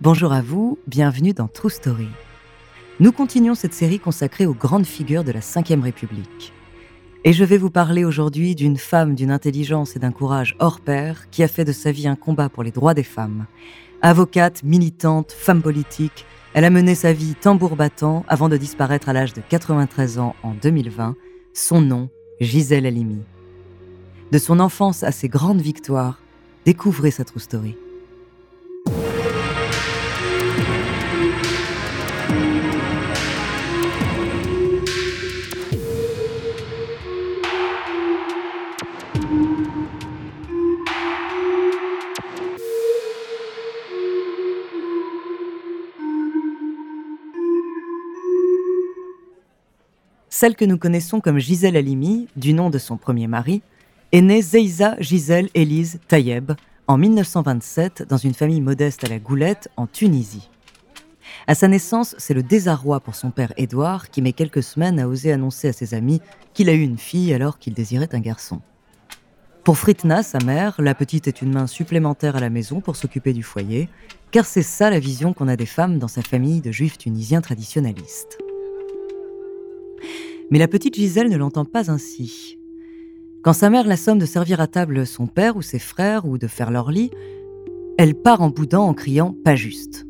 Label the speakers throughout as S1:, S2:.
S1: Bonjour à vous, bienvenue dans True Story. Nous continuons cette série consacrée aux grandes figures de la Ve République. Et je vais vous parler aujourd'hui d'une femme d'une intelligence et d'un courage hors pair qui a fait de sa vie un combat pour les droits des femmes. Avocate, militante, femme politique, elle a mené sa vie tambour battant avant de disparaître à l'âge de 93 ans en 2020. Son nom, Gisèle Halimi. De son enfance à ses grandes victoires, découvrez sa true story. Celle que nous connaissons comme Gisèle Halimi, du nom de son premier mari, est née Zeiza Gisèle Élise Tayeb en 1927 dans une famille modeste à la Goulette, en Tunisie. À sa naissance, c'est le désarroi pour son père Édouard qui met quelques semaines à oser annoncer à ses amis qu'il a eu une fille alors qu'il désirait un garçon. Pour Fritna, sa mère, la petite est une main supplémentaire à la maison pour s'occuper du foyer, car c'est ça la vision qu'on a des femmes dans sa famille de juifs tunisiens traditionnalistes. Mais la petite Gisèle ne l'entend pas ainsi. Quand sa mère l'assomme de servir à table son père ou ses frères ou de faire leur lit, elle part en boudant en criant pas juste.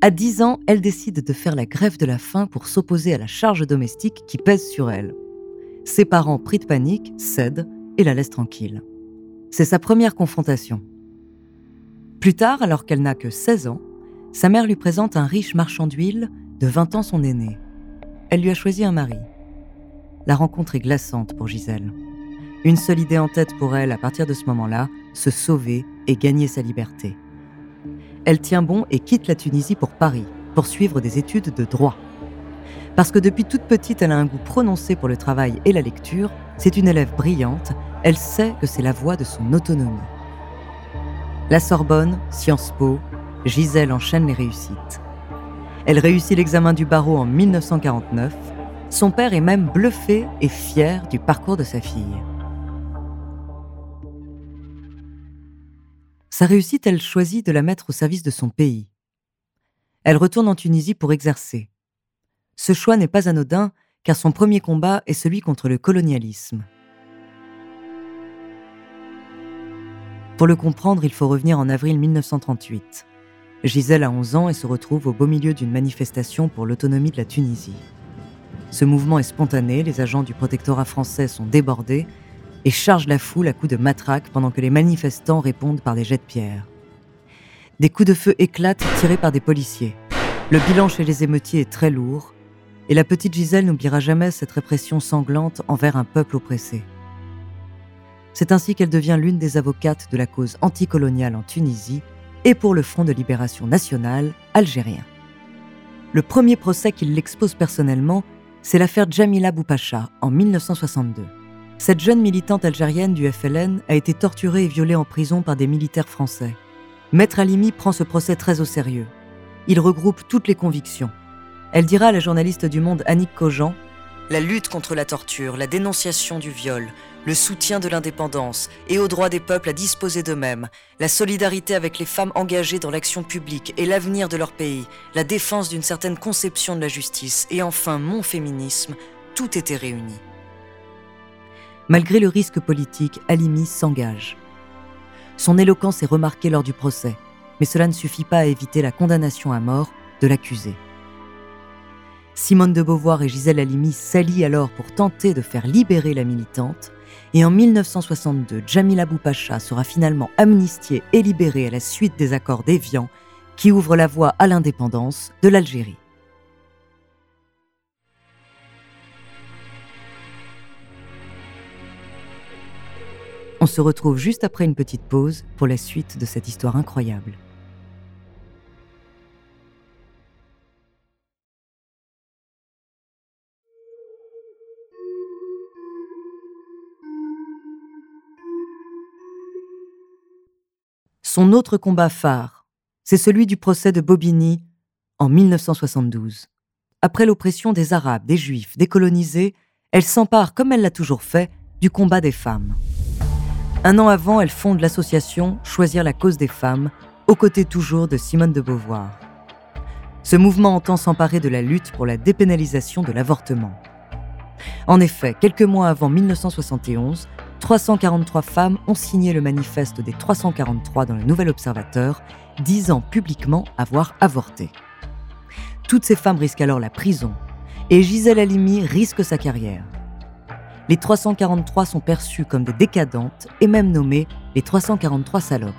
S1: À 10 ans, elle décide de faire la grève de la faim pour s'opposer à la charge domestique qui pèse sur elle. Ses parents, pris de panique, cèdent et la laissent tranquille. C'est sa première confrontation. Plus tard, alors qu'elle n'a que 16 ans, sa mère lui présente un riche marchand d'huile, de 20 ans son aîné elle lui a choisi un mari. La rencontre est glaçante pour Gisèle. Une seule idée en tête pour elle à partir de ce moment-là, se sauver et gagner sa liberté. Elle tient bon et quitte la Tunisie pour Paris, pour suivre des études de droit. Parce que depuis toute petite, elle a un goût prononcé pour le travail et la lecture, c'est une élève brillante, elle sait que c'est la voie de son autonomie. La Sorbonne, Sciences Po, Gisèle enchaîne les réussites. Elle réussit l'examen du barreau en 1949. Son père est même bluffé et fier du parcours de sa fille. Sa réussite, elle choisit de la mettre au service de son pays. Elle retourne en Tunisie pour exercer. Ce choix n'est pas anodin car son premier combat est celui contre le colonialisme. Pour le comprendre, il faut revenir en avril 1938. Gisèle a 11 ans et se retrouve au beau milieu d'une manifestation pour l'autonomie de la Tunisie. Ce mouvement est spontané, les agents du protectorat français sont débordés et chargent la foule à coups de matraque pendant que les manifestants répondent par des jets de pierre. Des coups de feu éclatent tirés par des policiers. Le bilan chez les émeutiers est très lourd et la petite Gisèle n'oubliera jamais cette répression sanglante envers un peuple oppressé. C'est ainsi qu'elle devient l'une des avocates de la cause anticoloniale en Tunisie et pour le Front de libération nationale algérien. Le premier procès qu'il l'expose personnellement, c'est l'affaire Jamila Boupacha en 1962. Cette jeune militante algérienne du FLN a été torturée et violée en prison par des militaires français. Maître Alimi prend ce procès très au sérieux. Il regroupe toutes les convictions. Elle dira à la journaliste du Monde Annick Cogent La lutte contre la torture, la dénonciation du viol, le soutien de l'indépendance et au droit des peuples à disposer d'eux-mêmes, la solidarité avec les femmes engagées dans l'action publique et l'avenir de leur pays, la défense d'une certaine conception de la justice et enfin mon féminisme, tout était réuni. Malgré le risque politique, Halimi s'engage. Son éloquence est remarquée lors du procès, mais cela ne suffit pas à éviter la condamnation à mort de l'accusé. Simone de Beauvoir et Gisèle Halimi s'allient alors pour tenter de faire libérer la militante, et en 1962, Jamila Boupacha sera finalement amnistiée et libérée à la suite des accords d'Évian qui ouvrent la voie à l'indépendance de l'Algérie. On se retrouve juste après une petite pause pour la suite de cette histoire incroyable. Son autre combat phare, c'est celui du procès de Bobigny en 1972. Après l'oppression des Arabes, des Juifs, des colonisés, elle s'empare, comme elle l'a toujours fait, du combat des femmes. Un an avant, elle fonde l'association Choisir la cause des femmes, aux côtés toujours de Simone de Beauvoir. Ce mouvement entend s'emparer de la lutte pour la dépénalisation de l'avortement. En effet, quelques mois avant 1971, 343 femmes ont signé le manifeste des 343 dans le Nouvel Observateur, disant publiquement avoir avorté. Toutes ces femmes risquent alors la prison, et Gisèle Halimi risque sa carrière. Les 343 sont perçues comme des décadentes et même nommées les 343 salopes.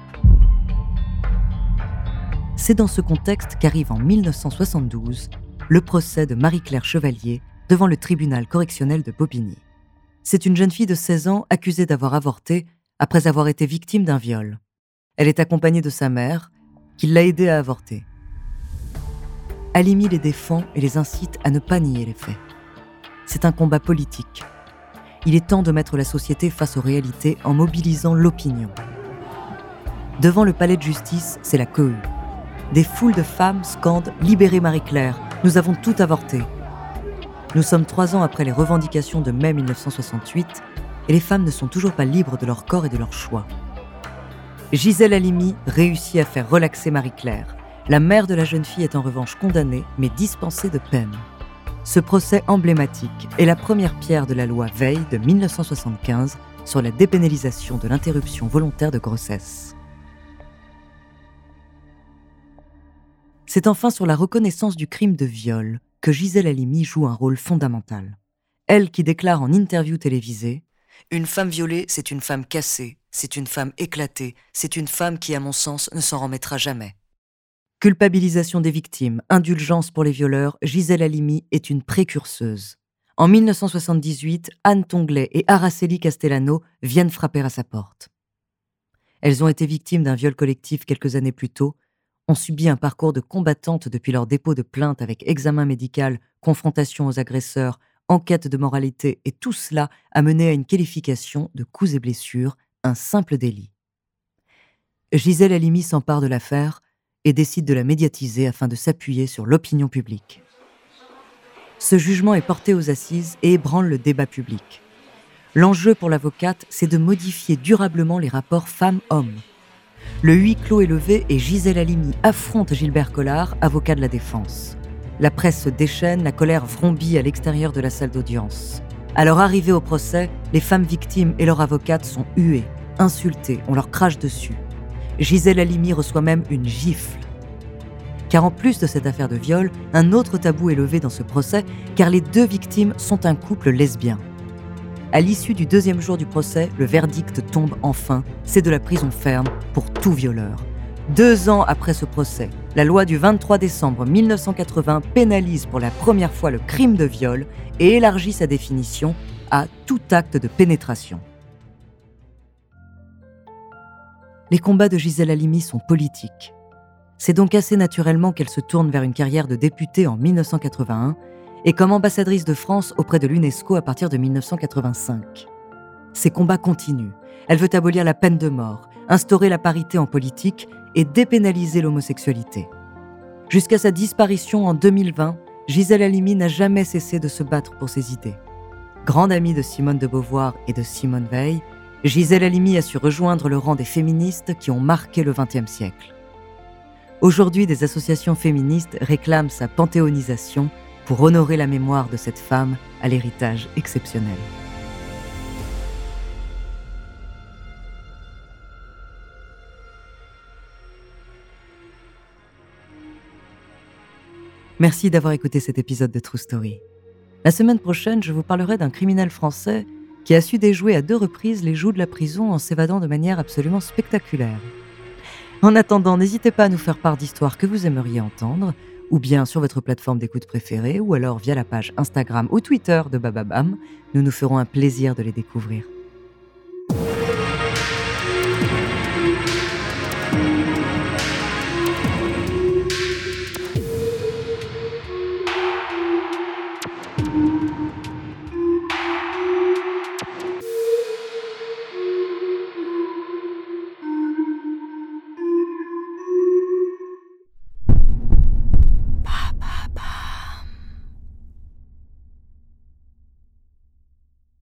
S1: C'est dans ce contexte qu'arrive en 1972 le procès de Marie-Claire Chevalier devant le tribunal correctionnel de Bobigny. C'est une jeune fille de 16 ans accusée d'avoir avorté après avoir été victime d'un viol. Elle est accompagnée de sa mère, qui l'a aidée à avorter. Alimi les défend et les incite à ne pas nier les faits. C'est un combat politique. Il est temps de mettre la société face aux réalités en mobilisant l'opinion. Devant le palais de justice, c'est la cohue. Des foules de femmes scandent Libérez Marie-Claire, nous avons tout avorté. Nous sommes trois ans après les revendications de mai 1968 et les femmes ne sont toujours pas libres de leur corps et de leur choix. Gisèle Halimi réussit à faire relaxer Marie-Claire. La mère de la jeune fille est en revanche condamnée, mais dispensée de peine. Ce procès emblématique est la première pierre de la loi Veil de 1975 sur la dépénalisation de l'interruption volontaire de grossesse. C'est enfin sur la reconnaissance du crime de viol que Gisèle Halimi joue un rôle fondamental. Elle qui déclare en interview télévisée Une femme violée, c'est une femme cassée, c'est une femme éclatée, c'est une femme qui, à mon sens, ne s'en remettra jamais. Culpabilisation des victimes, indulgence pour les violeurs, Gisèle Halimi est une précurseuse. En 1978, Anne Tonglet et Araceli Castellano viennent frapper à sa porte. Elles ont été victimes d'un viol collectif quelques années plus tôt ont subi un parcours de combattantes depuis leur dépôt de plainte avec examen médical, confrontation aux agresseurs, enquête de moralité, et tout cela a mené à une qualification de coups et blessures, un simple délit. Gisèle Halimi s'empare de l'affaire et décide de la médiatiser afin de s'appuyer sur l'opinion publique. Ce jugement est porté aux assises et ébranle le débat public. L'enjeu pour l'avocate, c'est de modifier durablement les rapports femmes-hommes le huis clos est levé et Gisèle Halimi affronte Gilbert Collard, avocat de la défense. La presse se déchaîne, la colère vrombit à l'extérieur de la salle d'audience. À leur arrivée au procès, les femmes victimes et leur avocate sont huées, insultées, on leur crache dessus. Gisèle Halimi reçoit même une gifle. Car en plus de cette affaire de viol, un autre tabou est levé dans ce procès, car les deux victimes sont un couple lesbien. À l'issue du deuxième jour du procès, le verdict tombe enfin. C'est de la prison ferme pour tout violeur. Deux ans après ce procès, la loi du 23 décembre 1980 pénalise pour la première fois le crime de viol et élargit sa définition à tout acte de pénétration. Les combats de Gisèle Halimi sont politiques. C'est donc assez naturellement qu'elle se tourne vers une carrière de députée en 1981 et comme ambassadrice de France auprès de l'UNESCO à partir de 1985. Ses combats continuent. Elle veut abolir la peine de mort, instaurer la parité en politique et dépénaliser l'homosexualité. Jusqu'à sa disparition en 2020, Gisèle Halimi n'a jamais cessé de se battre pour ses idées. Grande amie de Simone de Beauvoir et de Simone Veil, Gisèle Halimi a su rejoindre le rang des féministes qui ont marqué le XXe siècle. Aujourd'hui, des associations féministes réclament sa panthéonisation pour honorer la mémoire de cette femme à l'héritage exceptionnel. Merci d'avoir écouté cet épisode de True Story. La semaine prochaine, je vous parlerai d'un criminel français qui a su déjouer à deux reprises les joues de la prison en s'évadant de manière absolument spectaculaire. En attendant, n'hésitez pas à nous faire part d'histoires que vous aimeriez entendre, ou bien sur votre plateforme d'écoute préférée, ou alors via la page Instagram ou Twitter de Bababam. Nous nous ferons un plaisir de les découvrir.